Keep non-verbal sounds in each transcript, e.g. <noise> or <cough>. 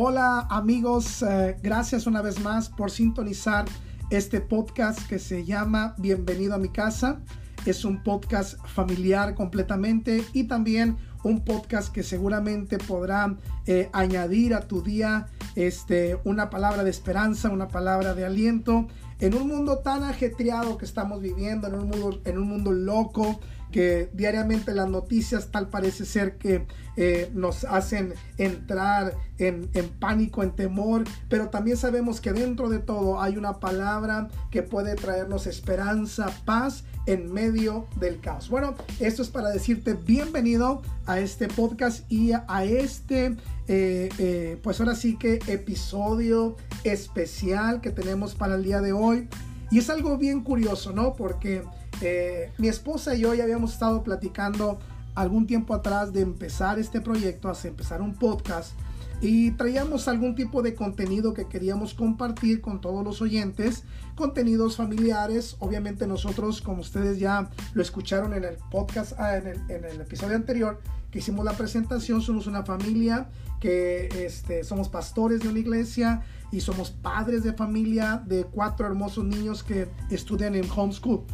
Hola amigos, eh, gracias una vez más por sintonizar este podcast que se llama Bienvenido a mi casa. Es un podcast familiar completamente y también un podcast que seguramente podrá eh, añadir a tu día este, una palabra de esperanza, una palabra de aliento en un mundo tan ajetreado que estamos viviendo, en un mundo, en un mundo loco, que diariamente las noticias tal parece ser que eh, nos hacen entrar en, pánico, en temor, pero también sabemos que dentro de todo hay una palabra que puede traernos esperanza, paz en medio del caos. Bueno, esto es para decirte bienvenido a este podcast y a este, eh, eh, pues ahora sí que episodio especial que tenemos para el día de hoy. Y es algo bien curioso, ¿no? Porque eh, mi esposa y yo ya habíamos estado platicando algún tiempo atrás de empezar este proyecto, hace empezar un podcast y traíamos algún tipo de contenido que queríamos compartir con todos los oyentes, contenidos familiares, obviamente nosotros, como ustedes ya lo escucharon en el podcast, ah, en, el, episodio anterior, que hicimos la presentación, somos una familia que este, somos pastores de una iglesia y somos padres de familia de cuatro hermosos niños que estudian en homeschool.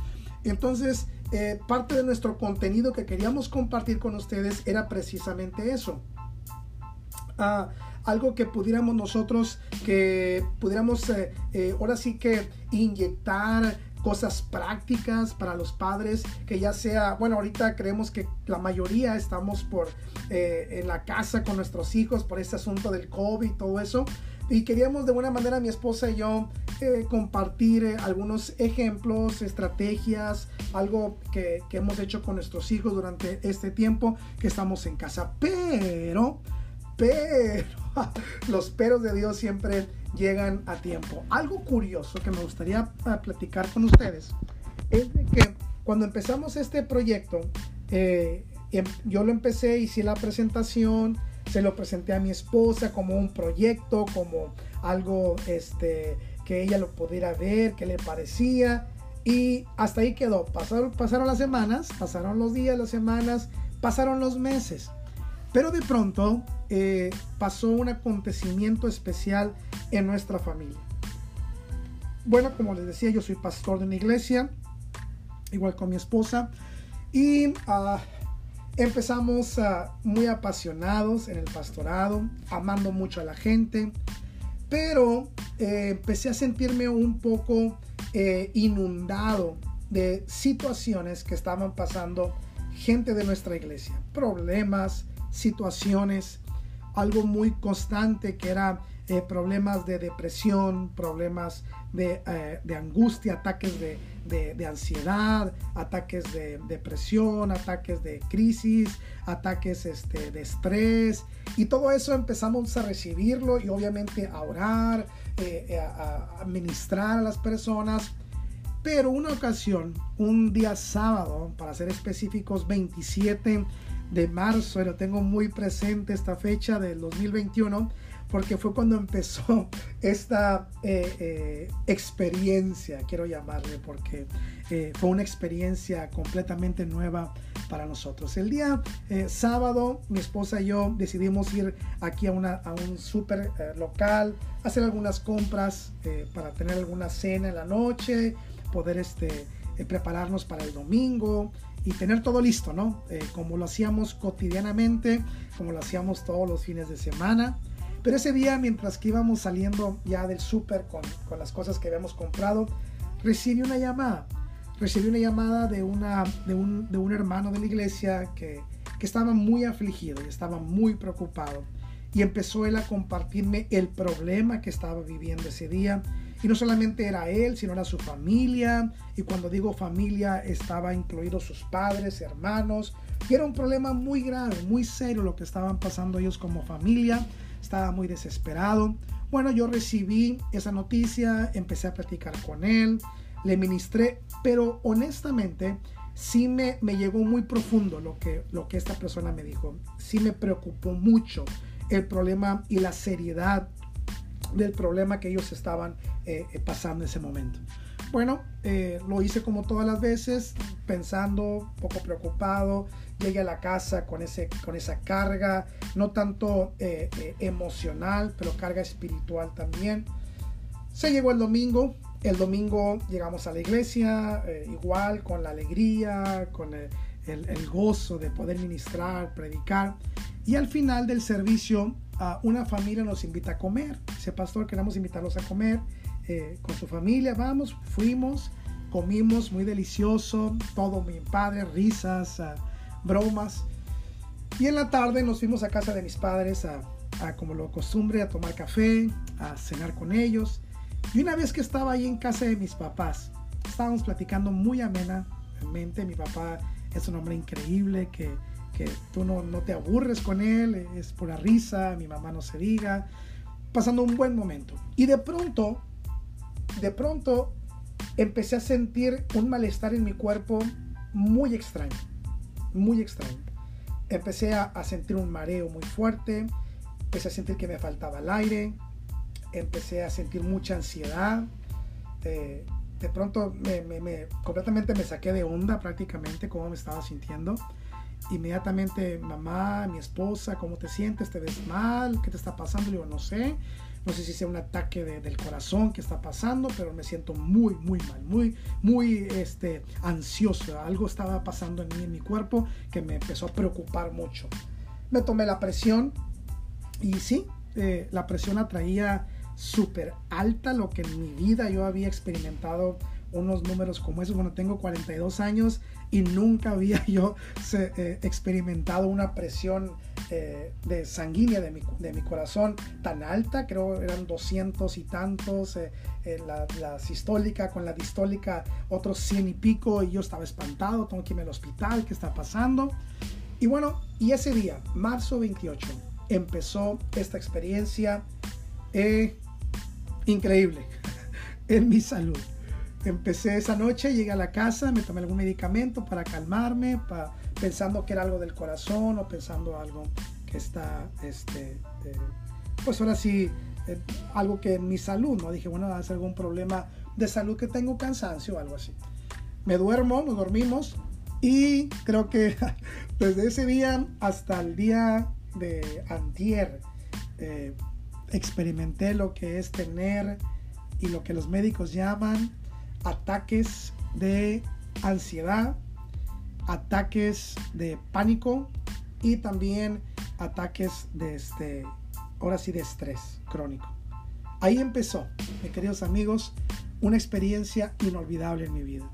Entonces, eh, parte de nuestro contenido que queríamos compartir con ustedes era precisamente eso. Ah, algo que pudiéramos nosotros, que pudiéramos eh, eh, ahora sí que inyectar cosas prácticas para los padres, que ya sea, bueno, ahorita creemos que la mayoría estamos por en la casa con nuestros hijos por este asunto del COVID y todo eso, y queríamos de buena manera mi esposa y yo eh, compartir eh, algunos ejemplos, estrategias, algo que, hemos hecho con nuestros hijos durante este tiempo que estamos en casa. Pero, pero, <laughs> los peros de Dios siempre llegan a tiempo. Algo curioso que me gustaría ah, platicar con ustedes es que cuando empezamos este proyecto, eh, em, yo lo empecé, hice la presentación, se lo presenté a mi esposa como un proyecto, como algo este, que ella lo pudiera ver, que le parecía. Y hasta ahí quedó. Pasaron, pasaron las semanas, pasaron los días, las semanas, pasaron los meses. Pero de pronto eh, pasó un acontecimiento especial en nuestra familia. Bueno, como les decía, yo soy pastor de una iglesia, igual con mi esposa. Y uh, Empezamos ah, muy apasionados en el pastorado, amando mucho a la gente, pero eh, empecé a sentirme un poco eh, inundado de situaciones que estaban pasando gente de nuestra iglesia, problemas, situaciones, algo muy constante que era eh, problemas de depresión, problemas de, de angustia, ataques de, de, ansiedad, ataques de depresión, ataques de crisis, ataques este, de estrés. Y todo eso empezamos a recibirlo y obviamente a orar, eh, eh, a, administrar a las personas. Pero una ocasión, un día sábado, para ser específicos, 27 de marzo, y lo tengo muy presente esta fecha del 2021, porque fue cuando empezó <laughs> esta eh, eh, experiencia, quiero llamarle, porque eh, fue una experiencia completamente nueva para nosotros. El día sábado, mi esposa y yo decidimos ir aquí a, un súper local, hacer algunas compras para tener alguna cena en la noche, poder este, prepararnos para el domingo y tener todo listo, ¿no? como lo hacíamos cotidianamente, como lo hacíamos todos los fines de semana. Pero ese día, mientras que íbamos saliendo ya del súper con, con, las cosas que habíamos comprado, recibí una llamada. Recibí una llamada de, una, de, un, de un hermano de la iglesia que, que estaba muy afligido y estaba muy preocupado. Y empezó él a compartirme el problema que estaba viviendo ese día. Y no solamente era él, sino era su familia. Y cuando digo familia, estaba incluido sus padres, hermanos. Y era un problema muy grave, muy serio lo que estaban pasando ellos como familia estaba muy desesperado. Bueno, yo recibí esa noticia, empecé a platicar con él, le ministré, pero honestamente sí me, me llegó muy profundo lo que, lo que esta persona me dijo. Sí me preocupó mucho el problema y la seriedad del problema que ellos estaban eh, eh, pasando en ese momento. bueno, eh, lo hice como todas las veces, pensando, poco preocupado. Llegué a la casa con, ese, con esa carga, no tanto eh, eh, emocional, pero carga espiritual también. Se llegó el domingo, el domingo llegamos a la iglesia, igual con la alegría, con el, el, gozo de poder ministrar, predicar. Y al final del servicio, una familia nos invita a comer. Dice, pastor, queremos invitarlos a comer eh, con su familia. Vamos, fuimos, comimos muy delicioso, todo muy padre, risas, ah, bromas. Y en la tarde nos fuimos a casa de mis padres a, como lo costumbre, a tomar café, a cenar con ellos. Y una vez que estaba ahí en casa de mis papás, estábamos platicando muy amenamente. Mi papá es un hombre increíble que, que tú no, no, te aburres con él, es pura risa, mi mamá no se diga, pasando un buen momento. Y de pronto, de pronto empecé a sentir un malestar en mi cuerpo muy extraño, muy extraño. Empecé a, a sentir un mareo muy fuerte, empecé a sentir que me faltaba el aire, empecé a sentir mucha ansiedad. Eh, de pronto me, completamente me saqué de onda prácticamente cómo me estaba sintiendo. Inmediatamente, mamá, mi esposa, ¿cómo te sientes? ¿Te ves mal? ¿Qué te está pasando? Le digo, no sé. No sé si sea un ataque del corazón que está pasando, pero me siento muy, muy mal, muy, muy este, ansioso. Algo estaba pasando en mí, en mi cuerpo, que me empezó a preocupar mucho. Me tomé la presión y sí, eh, la presión atraía súper alta, lo que en mi vida yo había experimentado unos números como esos. Bueno, tengo 42 años y nunca había <laughs> yo eh, experimentado una presión eh, de sanguínea de mi, de mi, corazón tan alta. Creo eran 200 y tantos. Eh, la, la, sistólica con la distólica otros 100 y pico y yo estaba espantado. Tengo que irme al hospital. ¿Qué está pasando? Y bueno, y ese día, marzo 28, empezó esta experiencia increíble <laughs> en mi salud. Empecé esa noche, llegué a la casa, me tomé algún medicamento para calmarme, pensando que era algo del corazón o pensando algo que está, este, eh, pues ahora sí, eh, algo que en mi salud, ¿no? Dije, bueno, es algún problema de salud que tengo, cansancio o algo así. Me duermo, nos dormimos y creo que <laughs> desde ese día hasta el día de antier, eh, experimenté lo que es tener y lo que los médicos llaman ataques de ansiedad, ataques de pánico y también ataques de este, ahora sí, de estrés crónico. Ahí empezó, mis queridos amigos, una experiencia inolvidable en mi vida.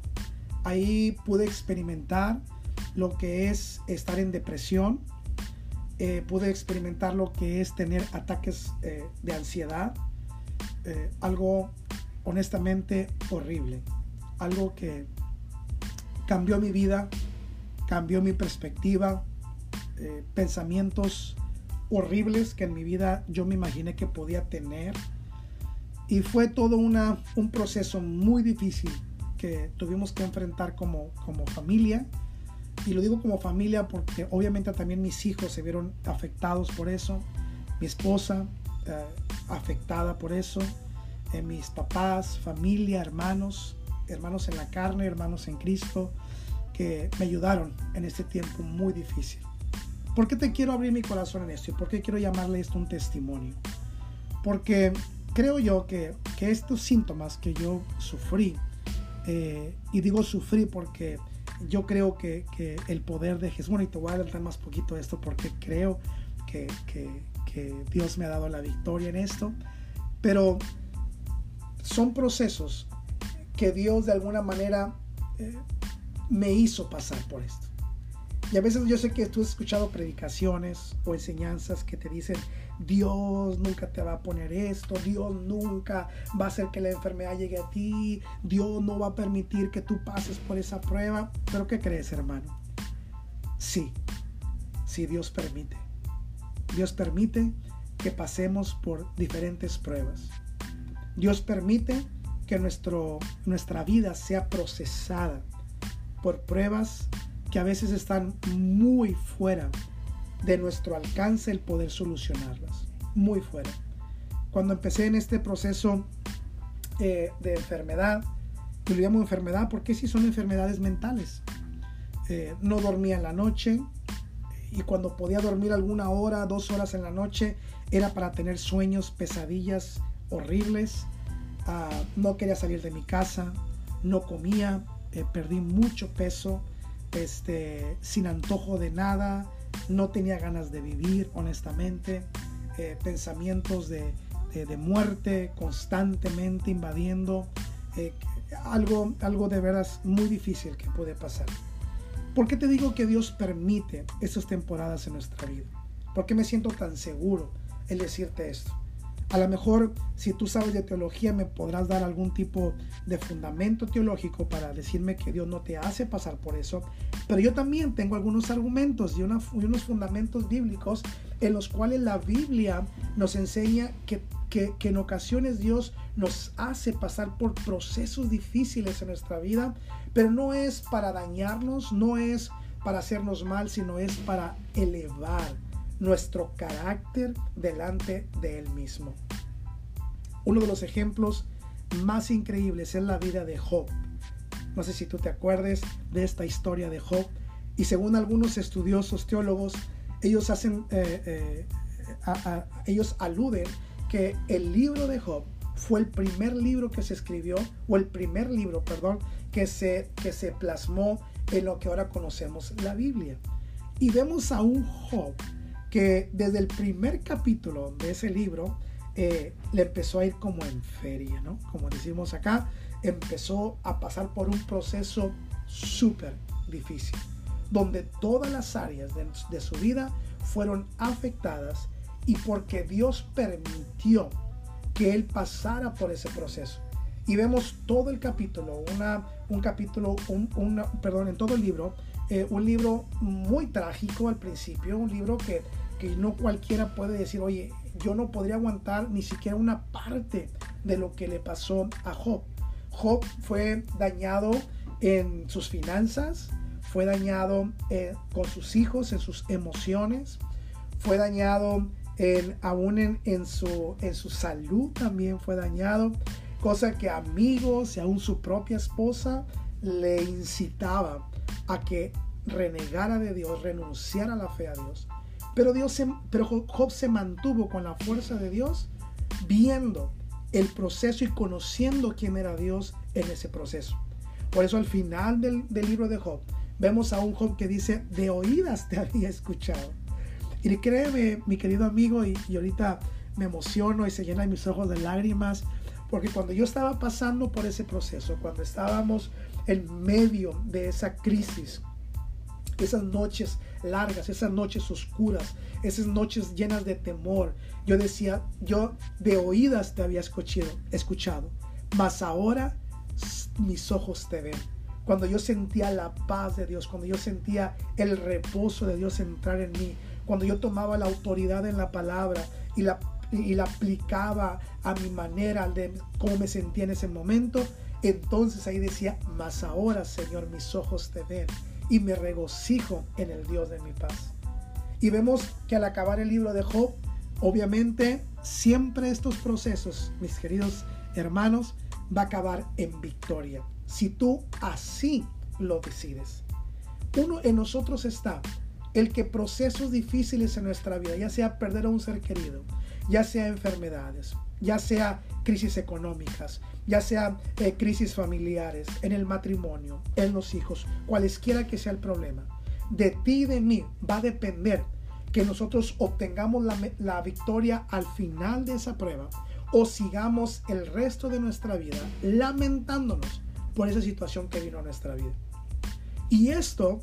Ahí pude experimentar lo que es estar en depresión, eh, pude experimentar lo que es tener ataques eh, de ansiedad, eh, algo honestamente horrible, algo que cambió mi vida, cambió mi perspectiva, pensamientos horribles que en mi vida yo me imaginé que podía tener. Y fue todo una, un proceso muy difícil que tuvimos que enfrentar como, como familia y lo digo como familia porque obviamente también mis hijos se vieron afectados por eso, mi esposa eh, afectada por eso, eh, mis papás, familia, hermanos, hermanos en la carne, hermanos en Cristo, que me ayudaron en este tiempo muy difícil. ¿Por qué te quiero abrir mi corazón en esto? ¿Y por qué quiero llamarle esto un testimonio? Porque creo yo que, que estos síntomas que yo sufrí, eh, y digo sufrí porque yo creo que, el poder de Jesús, bueno, y te voy a adelantar más poquito esto porque creo que, Dios me ha dado la victoria en esto, pero son procesos que Dios de alguna manera eh, me hizo pasar por esto. Y a veces yo sé que tú has escuchado predicaciones o enseñanzas que te dicen, Dios nunca te va a poner esto, Dios nunca va a hacer que la enfermedad llegue a ti, Dios no va a permitir que tú pases por esa prueba. Pero ¿qué crees, hermano? Sí, sí Dios permite. Dios permite que pasemos por diferentes pruebas. Dios permite que nuestro, nuestra vida sea procesada por pruebas que a veces están muy fuera de nuestro alcance el poder solucionarlas, muy fuera. Cuando empecé en este proceso eh, de enfermedad, y lo llamo enfermedad porque sí son enfermedades mentales. Eh, no dormía en la noche y cuando podía dormir alguna hora, dos horas en la noche, era para tener sueños, pesadillas horribles. Ah, no quería salir de mi casa, no comía, eh, perdí mucho peso, este, sin antojo de nada, no tenía ganas de vivir, honestamente, eh, pensamientos de, muerte constantemente invadiendo, eh, algo, algo de veras muy difícil que puede pasar. ¿Por qué te digo que Dios permite esas temporadas en nuestra vida? ¿Por qué me siento tan seguro el decirte esto? A lo mejor si tú sabes de teología me podrás dar algún tipo de fundamento teológico para decirme que Dios no te hace pasar por eso, pero yo también tengo algunos argumentos y, unos fundamentos bíblicos en los cuales la Biblia nos enseña que, que en ocasiones Dios nos hace pasar por procesos difíciles en nuestra vida, pero no es para dañarnos, no es para hacernos mal, sino es para elevar nuestro carácter delante de Él mismo. Uno de los ejemplos más increíbles es la vida de Job. No sé si tú te acuerdes de esta historia de Job. Y según algunos estudiosos teólogos, ellos hacen, eh, eh, ellos aluden que el libro de Job fue el primer libro que se escribió, o el primer libro, perdón, que se, que se plasmó en lo que ahora conocemos la Biblia. Y vemos a un Job que desde el primer capítulo de ese libro eh, le empezó a ir como en feria, ¿no? Como decimos acá, empezó a pasar por un proceso súper difícil, donde todas las áreas de, de su vida fueron afectadas y porque Dios permitió que él pasara por ese proceso. Y vemos todo el capítulo, una, un capítulo, un, perdón, en todo el libro, eh, un libro muy trágico al principio, un libro que, que no cualquiera puede decir, oye, yo no podría aguantar ni siquiera una parte de lo que le pasó a Job. Job fue dañado en sus finanzas, fue dañado eh, con sus hijos, en sus emociones, fue dañado en, aún en, su, en su salud también fue dañado, cosa que amigos y aún su propia esposa le incitaba a que renegara de Dios, renunciara a la fe a Dios. Pero, Dios pero Job se mantuvo con la fuerza de Dios, viendo el proceso y conociendo quién era Dios en ese proceso. Por eso al final del, libro de Job vemos a un Job que dice, de oídas te <laughs> había escuchado. Y créeme, mi querido amigo, y, y ahorita me emociono y se llenan mis ojos de lágrimas, porque cuando yo estaba pasando por ese proceso, cuando estábamos en medio de esa crisis, esas noches largas, esas noches oscuras, esas noches llenas de temor. Yo decía, yo de oídas te había escuchado, escuchado, mas ahora mis ojos te ven. Cuando yo sentía la paz de Dios, cuando yo sentía el reposo de Dios entrar en mí, cuando yo tomaba la autoridad en la palabra y la, y la aplicaba a mi manera de cómo me sentía en ese momento, entonces ahí decía, mas ahora Señor mis ojos te ven y me regocijo en el Dios de mi paz. Y vemos que al acabar el libro de Job, obviamente siempre estos procesos, mis queridos hermanos, va a acabar en victoria. Si tú así lo decides. Uno en nosotros está el que procesos difíciles en nuestra vida, ya sea perder a un ser querido, ya sea enfermedades, ya sea crisis económicas, ya sea eh, crisis familiares, en el matrimonio, en los hijos, cualesquiera que sea el problema, de ti y de mí va a depender que nosotros obtengamos la, la victoria al final de esa prueba o sigamos el resto de nuestra vida lamentándonos por esa situación que vino a nuestra vida. Y esto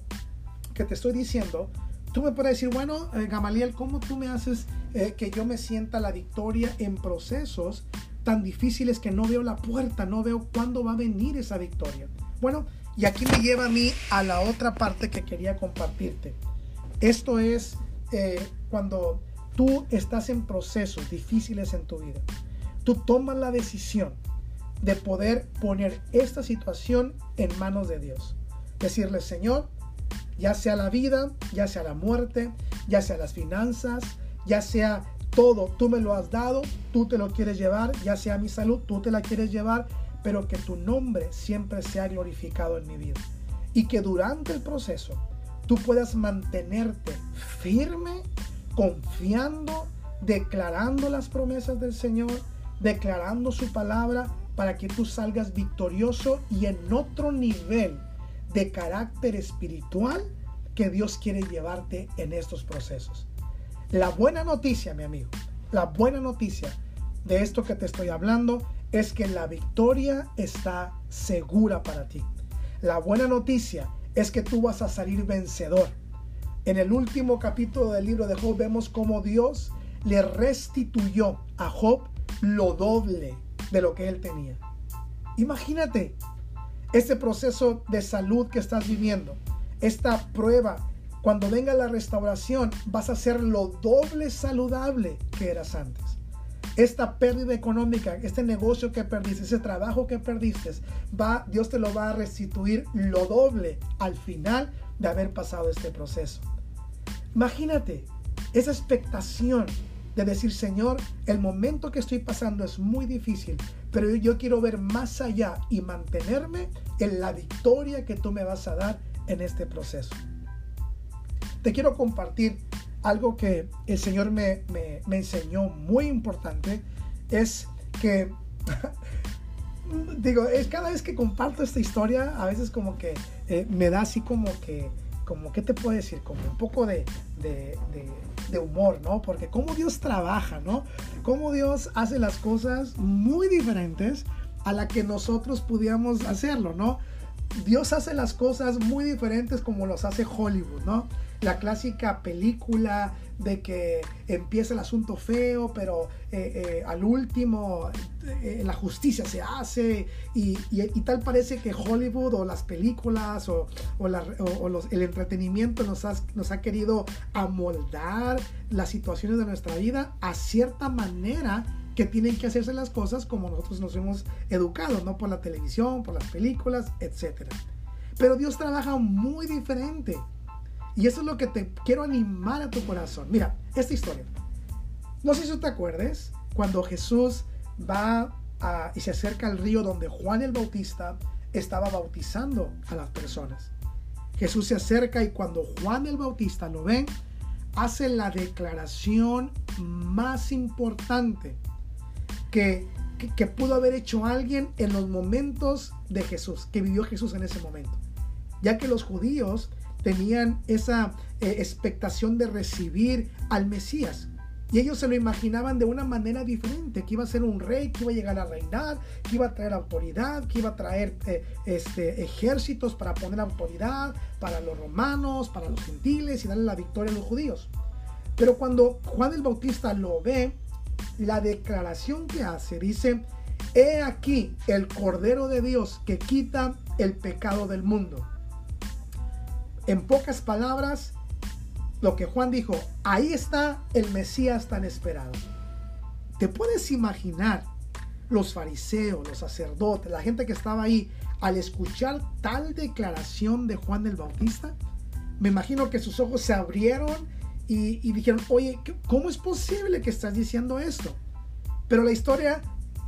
que te estoy diciendo, tú me puedes decir, bueno, eh, Gamaliel, ¿cómo tú me haces eh, que yo me sienta la victoria en procesos tan difíciles que no veo la puerta, no veo cuándo va a venir esa victoria? Bueno, y aquí me lleva a mí a la otra parte que quería compartirte. Esto es eh, cuando tú estás en procesos difíciles en tu vida. Tú tomas la decisión de poder poner esta situación en manos de Dios. Decirle, Señor, ya sea la vida, ya sea la muerte, ya sea las finanzas, ya sea todo, tú me lo has dado, tú te lo quieres llevar, ya sea mi salud, tú te la quieres llevar, pero que tu nombre siempre sea glorificado en mi vida. Y que durante el proceso tú puedas mantenerte firme, confiando, declarando las promesas del Señor, declarando su palabra para que tú salgas victorioso y en otro nivel de carácter espiritual que Dios quiere llevarte en estos procesos. La buena noticia, mi amigo, la buena noticia de esto que te estoy hablando es que la victoria está segura para ti. La buena noticia es que tú vas a salir vencedor. En el último capítulo del libro de Job vemos cómo Dios le restituyó a Job lo doble de lo que él tenía. Imagínate este proceso de salud que estás viviendo, esta prueba. Cuando venga la restauración vas a ser lo doble saludable que eras antes esta pérdida económica, este negocio que perdiste, ese trabajo que perdiste, va, Dios te lo va a restituir lo doble al final de haber pasado este proceso. Imagínate esa expectación de decir, Señor, el momento que estoy pasando es muy difícil, pero yo quiero ver más allá y mantenerme en la victoria que tú me vas a dar en este proceso. Te quiero compartir algo que el Señor me, enseñó muy importante es que, <laughs> digo, es cada vez que comparto esta historia, a veces como que eh, me da así como que, como, ¿qué te puedo decir? Como un poco de, de, humor, ¿no? Porque cómo Dios trabaja, ¿no? Cómo Dios hace las cosas muy diferentes a la que nosotros pudiéramos hacerlo, ¿no? Dios hace las cosas muy diferentes como los hace Hollywood, ¿no? La clásica película de que empieza el asunto feo, pero eh, eh, al último eh, la justicia se hace y, tal parece que Hollywood o las películas o, el entretenimiento nos, ha querido amoldar las situaciones de nuestra vida a cierta manera que tienen que hacerse las cosas como nosotros nos hemos educado, no por la televisión, por las películas, etc. Pero Dios trabaja muy diferente. Y eso es lo que te quiero animar a tu corazón. Mira, esta historia. No sé si te acuerdes cuando Jesús va y se acerca al río donde Juan el Bautista estaba bautizando a las personas. Jesús se acerca y cuando Juan el Bautista lo ve, hace la declaración más importante que, que, pudo haber hecho alguien en los momentos de Jesús, que vivió Jesús en ese momento. Ya que los judíos tenían esa eh, expectación de recibir al Mesías. Y ellos se lo imaginaban de una manera diferente, que iba a ser un rey, que iba a llegar a reinar, que iba a traer autoridad, que iba a traer eh, este, ejércitos para poner autoridad para los romanos, para los gentiles y darle la victoria a los judíos. Pero cuando Juan el Bautista lo ve, la declaración que hace dice, he aquí el Cordero de Dios que quita el pecado del mundo. En pocas palabras, lo que Juan dijo, ahí está el Mesías tan esperado. ¿Te puedes imaginar los fariseos, los sacerdotes, la gente que estaba ahí al escuchar tal declaración de Juan el Bautista? Me imagino que sus ojos se abrieron y, dijeron, oye, ¿cómo es posible que estás diciendo esto? Pero la historia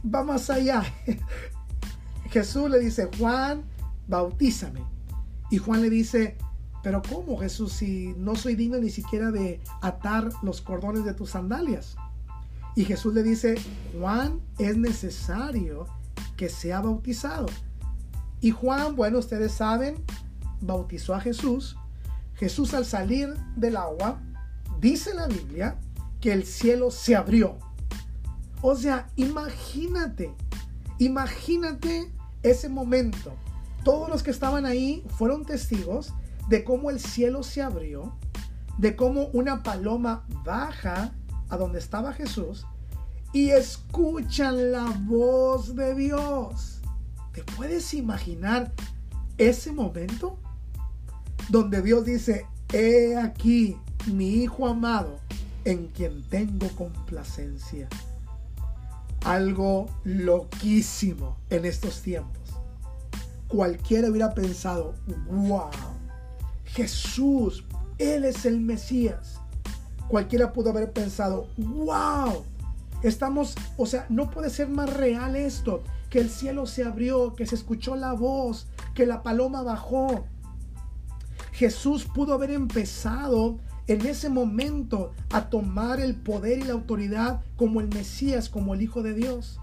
va más allá. <laughs> Jesús le dice, Juan, bautízame. Y Juan le dice, pero ¿cómo Jesús si no soy digno ni siquiera de atar los cordones de tus sandalias? Y Jesús le dice, Juan es necesario que sea bautizado. Y Juan, bueno, ustedes saben, bautizó a Jesús. Jesús al salir del agua, dice la Biblia que el cielo se abrió. O sea, imagínate, imagínate ese momento. Todos los que estaban ahí fueron testigos de cómo el cielo se abrió, de cómo una paloma baja a donde estaba Jesús y escuchan la voz de Dios. ¿Te puedes imaginar ese momento? Donde Dios dice, he aquí mi Hijo amado en quien tengo complacencia. Algo loquísimo en estos tiempos. Cualquiera hubiera pensado, wow, Jesús, Él es el Mesías. Cualquiera pudo haber pensado, wow, estamos, o sea, no puede ser más real esto. que el cielo se abrió, que se escuchó la voz, que la paloma bajó. Jesús pudo haber empezado en ese momento a tomar el poder y la autoridad como el Mesías, como el Hijo de Dios.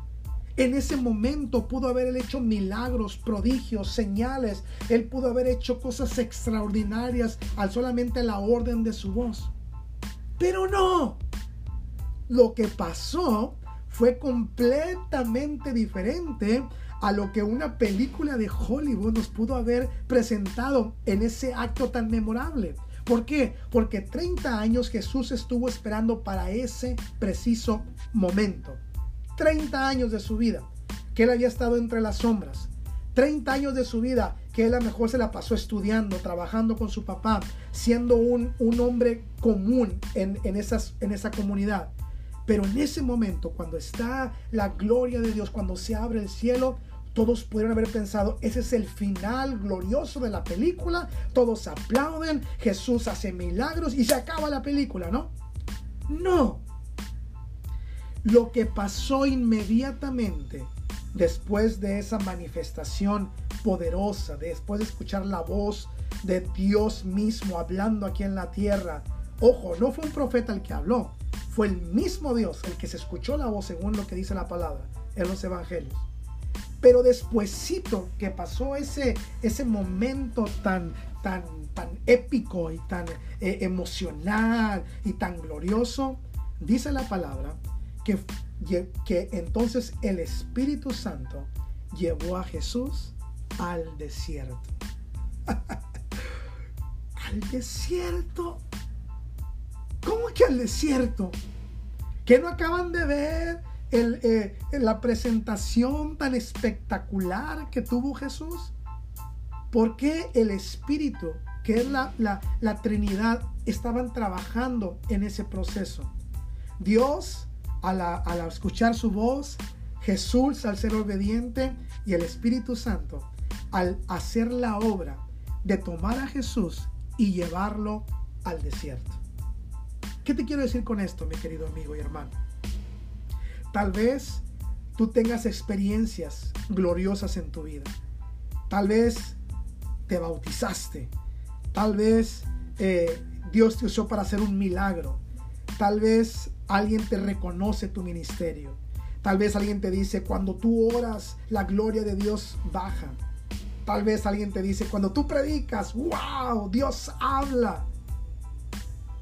En ese momento pudo haber hecho milagros, prodigios, señales. Él pudo haber hecho cosas extraordinarias al solamente la orden de su voz. Pero no. Lo que pasó fue completamente diferente a lo que una película de Hollywood nos pudo haber presentado en ese acto tan memorable. ¿Por qué? Porque 30 años Jesús estuvo esperando para ese preciso momento. 30 años de su vida que él había estado entre las sombras. 30 años de su vida que él a lo mejor se la pasó estudiando, trabajando con su papá, siendo un, un hombre común en, en, esas, en esa comunidad. Pero en ese momento, cuando está la gloria de Dios, cuando se abre el cielo, todos pudieron haber pensado, ese es el final glorioso de la película, todos aplauden, Jesús hace milagros y se acaba la película, ¿no? No, lo que pasó inmediatamente después de esa manifestación poderosa, después de escuchar la voz de Dios mismo hablando aquí en la tierra. Ojo, no fue un profeta el que habló, fue el mismo Dios el que se escuchó la voz según lo que dice la palabra en los evangelios. Pero despuesito que pasó ese, ese momento tan, tan, tan épico y tan eh, emocional y tan glorioso, dice la palabra que, que entonces el Espíritu Santo llevó a Jesús al desierto. <laughs> al desierto. ¿Cómo que al desierto? ¿Que no acaban de ver el, eh, la presentación tan espectacular que tuvo Jesús? ¿Por qué el Espíritu, que es la, la, la Trinidad, estaban trabajando en ese proceso? Dios al, escuchar su voz, Jesús al ser obediente y el Espíritu Santo al hacer la obra de tomar a Jesús y llevarlo al desierto. ¿Qué te quiero decir con esto, mi querido amigo y hermano? Tal vez tú tengas experiencias gloriosas en tu vida. Tal vez te bautizaste. Tal vez eh, Dios te usó para hacer un milagro. Tal vez alguien te reconoce tu ministerio. Tal vez alguien te dice, cuando tú oras, la gloria de Dios baja. Tal vez alguien te dice, cuando tú predicas, wow, Dios habla.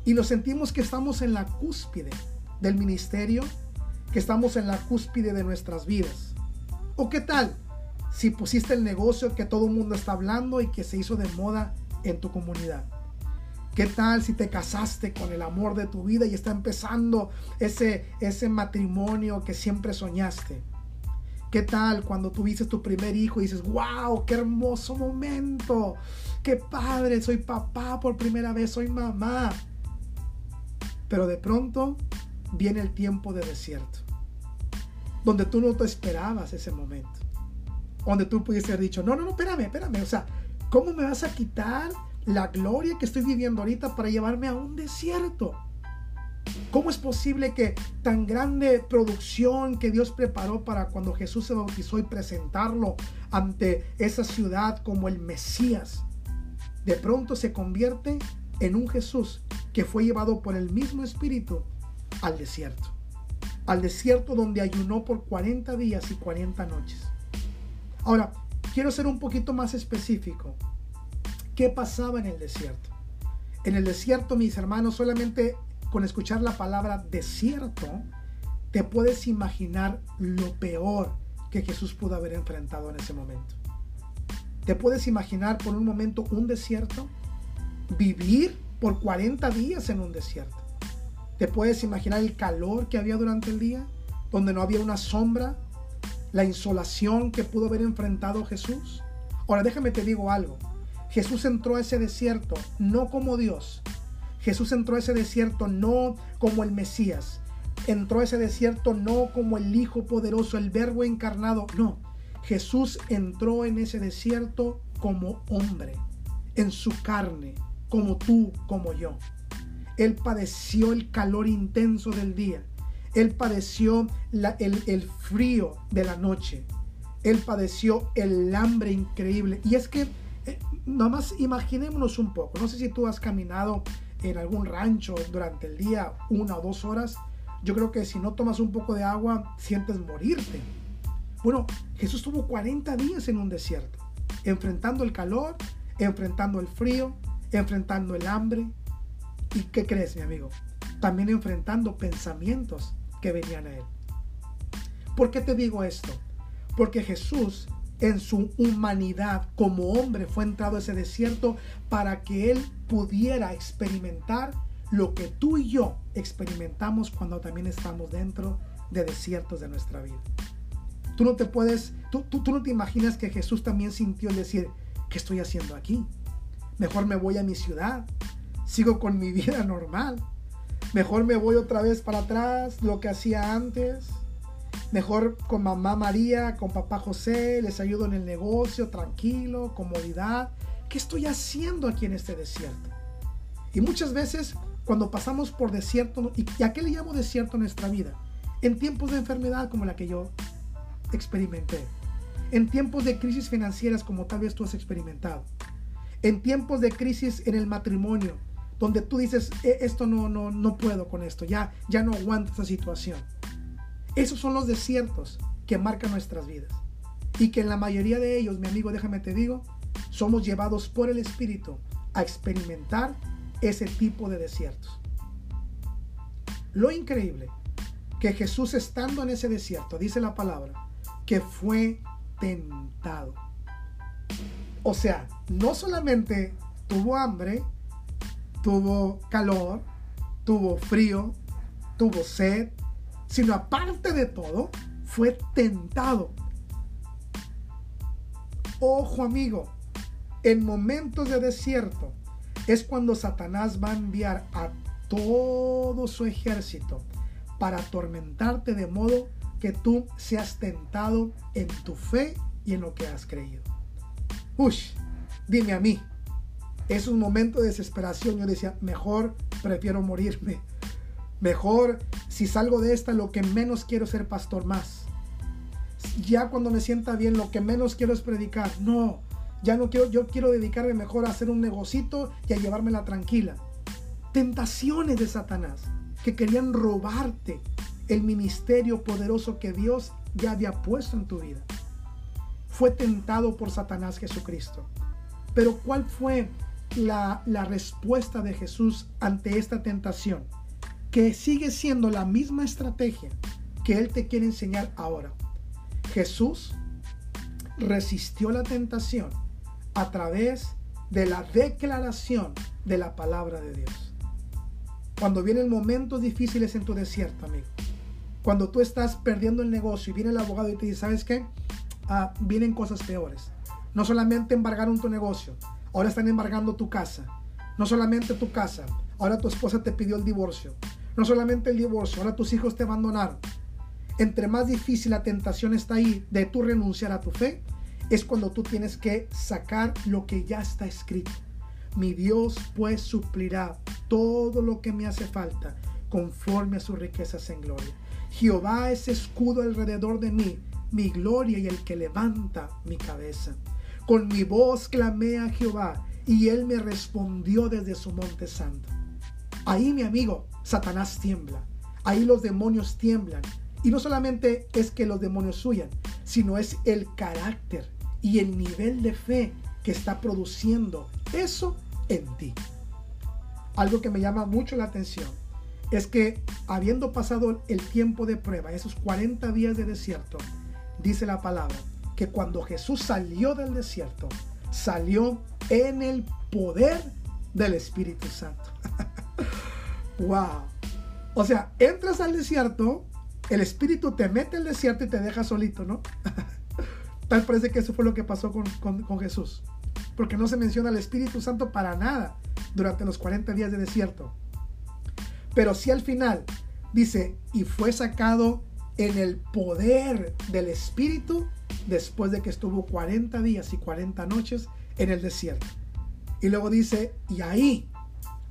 Y nos sentimos que estamos en la cúspide del ministerio, que estamos en la cúspide de nuestras vidas. ¿O qué tal si pusiste el negocio que todo el mundo está hablando y que se hizo de moda en tu comunidad? ¿Qué tal si te casaste con el amor de tu vida y está empezando ese, ese matrimonio que siempre soñaste? ¿Qué tal cuando tuviste tu primer hijo y dices, wow, qué hermoso momento? Qué padre, soy papá por primera vez, soy mamá. Pero de pronto viene el tiempo de desierto, donde tú no te esperabas ese momento, donde tú pudiste haber dicho, no, no, no, espérame, espérame, o sea, ¿cómo me vas a quitar la gloria que estoy viviendo ahorita para llevarme a un desierto. ¿Cómo es posible que tan grande producción que Dios preparó para cuando Jesús se bautizó y presentarlo ante esa ciudad como el Mesías, de pronto se convierte en un Jesús que fue llevado por el mismo Espíritu al desierto? Al desierto donde ayunó por 40 días y 40 noches. Ahora, quiero ser un poquito más específico. ¿Qué pasaba en el desierto? En el desierto, mis hermanos, solamente con escuchar la palabra desierto, te puedes imaginar lo peor que Jesús pudo haber enfrentado en ese momento. ¿Te puedes imaginar por un momento un desierto? Vivir por 40 días en un desierto. ¿Te puedes imaginar el calor que había durante el día? Donde no había una sombra. La insolación que pudo haber enfrentado Jesús. Ahora déjame te digo algo. Jesús entró a ese desierto no como Dios. Jesús entró a ese desierto no como el Mesías. Entró a ese desierto no como el Hijo poderoso, el Verbo encarnado. No. Jesús entró en ese desierto como hombre, en su carne, como tú, como yo. Él padeció el calor intenso del día. Él padeció el, el frío de la noche. Él padeció el hambre increíble. Y es que, eh, nomás imaginémonos un poco. No sé si tú has caminado en algún rancho durante el día, una o dos horas. Yo creo que si no tomas un poco de agua, sientes morirte. Bueno, Jesús tuvo 40 días en un desierto, enfrentando el calor, enfrentando el frío, enfrentando el hambre. ¿Y qué crees, mi amigo? También enfrentando pensamientos que venían a él. ¿Por qué te digo esto? Porque Jesús en su humanidad como hombre fue entrado a ese desierto para que él pudiera experimentar lo que tú y yo experimentamos cuando también estamos dentro de desiertos de nuestra vida. Tú no te puedes, tú, tú, tú no te imaginas que Jesús también sintió el decir, ¿qué estoy haciendo aquí? Mejor me voy a mi ciudad, sigo con mi <laughs> vida normal. Mejor me voy otra vez para atrás, lo que hacía antes. Mejor con mamá María, con papá José, les ayudo en el negocio, tranquilo, comodidad. ¿Qué estoy haciendo aquí en este desierto? Y muchas veces cuando pasamos por desierto, ¿y a qué le llamo desierto en nuestra vida? En tiempos de enfermedad como la que yo experimenté. En tiempos de crisis financieras como tal vez tú has experimentado. En tiempos de crisis en el matrimonio, donde tú dices, e, esto no, no, no puedo con esto, ya, ya no aguanto esta situación. Esos son los desiertos que marcan nuestras vidas. Y que en la mayoría de ellos, mi amigo, déjame te digo, somos llevados por el Espíritu a experimentar ese tipo de desiertos. Lo increíble, que Jesús estando en ese desierto, dice la palabra, que fue tentado. O sea, no solamente tuvo hambre, tuvo calor, tuvo frío, tuvo sed, sino aparte de todo, fue tentado. Ojo amigo, en momentos de desierto es cuando Satanás va a enviar a todo su ejército para atormentarte de modo que tú seas tentado en tu fe y en lo que has creído. Ush, dime a mí, es un momento de desesperación. Yo decía, mejor prefiero morirme Mejor, si salgo de esta, lo que menos quiero es ser pastor más. Ya cuando me sienta bien, lo que menos quiero es predicar. No, ya no quiero, yo quiero dedicarme mejor a hacer un negocito y a llevármela tranquila. Tentaciones de Satanás que querían robarte el ministerio poderoso que Dios ya había puesto en tu vida. Fue tentado por Satanás Jesucristo. Pero ¿cuál fue la, la respuesta de Jesús ante esta tentación? Que sigue siendo la misma estrategia que Él te quiere enseñar ahora. Jesús resistió la tentación a través de la declaración de la palabra de Dios. Cuando vienen momentos difíciles en tu desierto, amigo. Cuando tú estás perdiendo el negocio y viene el abogado y te dice, ¿sabes qué? Ah, vienen cosas peores. No solamente embargaron tu negocio, ahora están embargando tu casa. No solamente tu casa, ahora tu esposa te pidió el divorcio. No solamente el divorcio, ahora tus hijos te abandonaron. Entre más difícil la tentación está ahí de tú renunciar a tu fe, es cuando tú tienes que sacar lo que ya está escrito. Mi Dios pues suplirá todo lo que me hace falta conforme a sus riquezas en gloria. Jehová es escudo alrededor de mí, mi gloria y el que levanta mi cabeza. Con mi voz clamé a Jehová y él me respondió desde su monte santo. Ahí, mi amigo, Satanás tiembla. Ahí los demonios tiemblan. Y no solamente es que los demonios huyan, sino es el carácter y el nivel de fe que está produciendo eso en ti. Algo que me llama mucho la atención es que habiendo pasado el tiempo de prueba, esos 40 días de desierto, dice la palabra que cuando Jesús salió del desierto, salió en el poder del Espíritu Santo. <laughs> Wow. O sea, entras al desierto, el espíritu te mete al desierto y te deja solito, ¿no? <laughs> Tal parece que eso fue lo que pasó con, Jesús. Porque no se menciona el Espíritu Santo para nada durante los 40 días de desierto. Pero sí al final dice, y fue sacado en el poder del Espíritu después de que estuvo 40 días y 40 noches en el desierto. Y luego dice, y ahí,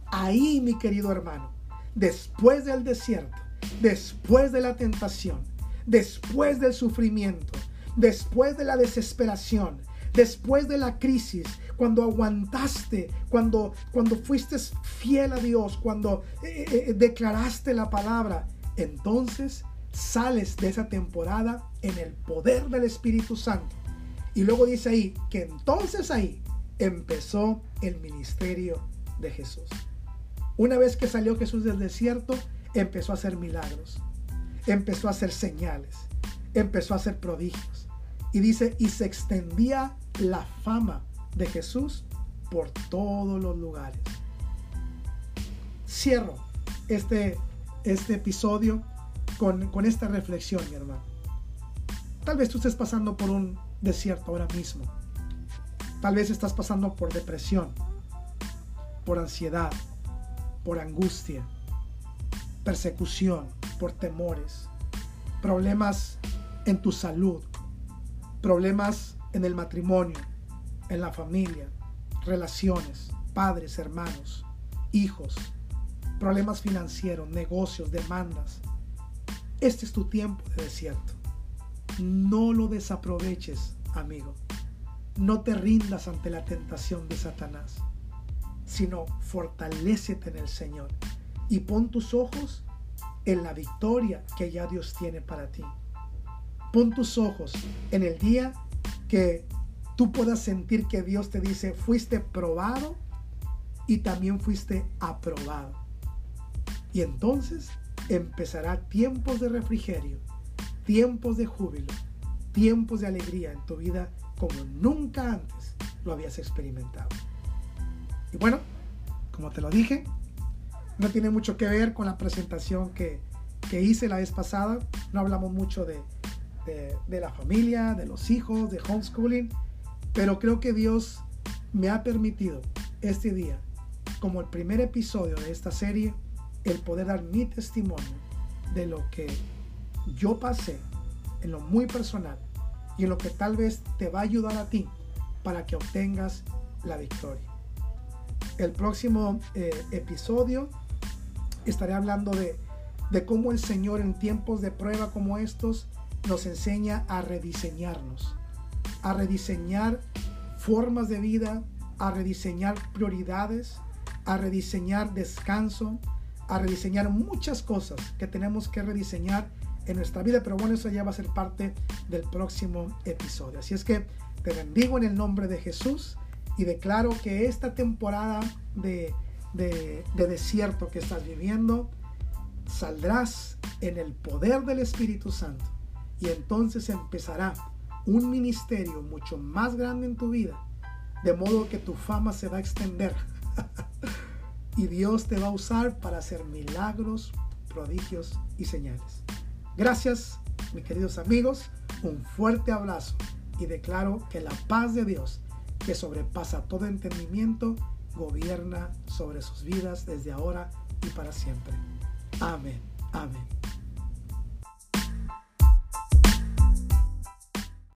ahí mi querido hermano, después del desierto, después de la tentación, después del sufrimiento, después de la desesperación, después de la crisis, cuando aguantaste, cuando, cuando fuiste fiel a Dios, cuando eh, eh, eh, declaraste la palabra, entonces sales de esa temporada en el poder del Espíritu Santo. Y luego dice ahí que entonces ahí empezó el ministerio de Jesús. Una vez que salió Jesús del desierto, empezó a hacer milagros, empezó a hacer señales, empezó a hacer prodigios. Y dice, y se extendía la fama de Jesús por todos los lugares. Cierro este, este episodio con, con esta reflexión, mi hermano. Tal vez tú estés pasando por un desierto ahora mismo. Tal vez estás pasando por depresión, por ansiedad, por angustia, persecución, por temores, problemas en tu salud, problemas en el matrimonio, en la familia, relaciones, padres, hermanos, hijos, problemas financieros, negocios, demandas. Este es tu tiempo de desierto. No lo desaproveches, amigo. No te rindas ante la tentación de Satanás, sino fortalécete en el Señor y pon tus ojos en la victoria que ya Dios tiene para ti. Pon tus ojos en el día que tú puedas sentir que Dios te dice, fuiste probado y también fuiste aprobado. Y entonces empezará tiempos de refrigerio, tiempos de júbilo, tiempos de alegría en tu vida como nunca antes lo habías experimentado. Y bueno, como te lo dije, no tiene mucho que ver con la presentación que, que hice la vez pasada. No hablamos mucho de, de, de la familia, de los hijos, de homeschooling, pero creo que Dios me ha permitido este día, como el primer episodio de esta serie, el poder dar mi testimonio de lo que yo pasé en lo muy personal y en lo que tal vez te va a ayudar a ti para que obtengas la victoria. El próximo eh, episodio estaré hablando de, de cómo el Señor en tiempos de prueba como estos nos enseña a rediseñarnos, a rediseñar formas de vida, a rediseñar prioridades, a rediseñar descanso, a rediseñar muchas cosas que tenemos que rediseñar en nuestra vida, pero bueno, eso ya va a ser parte del próximo episodio. Así es que te bendigo en el nombre de Jesús y declaro que esta temporada de, de, desierto que estás viviendo, saldrás en el poder del Espíritu Santo. Y entonces empezará un ministerio mucho más grande en tu vida, de modo que tu fama se va a extender. <laughs> Y Dios te va a usar para hacer milagros, prodigios y señales. Gracias, mis queridos amigos, un fuerte abrazo y declaro que la paz de Dios, que sobrepasa todo entendimiento, gobierna sobre sus vidas desde ahora y para siempre. Amén. Amén.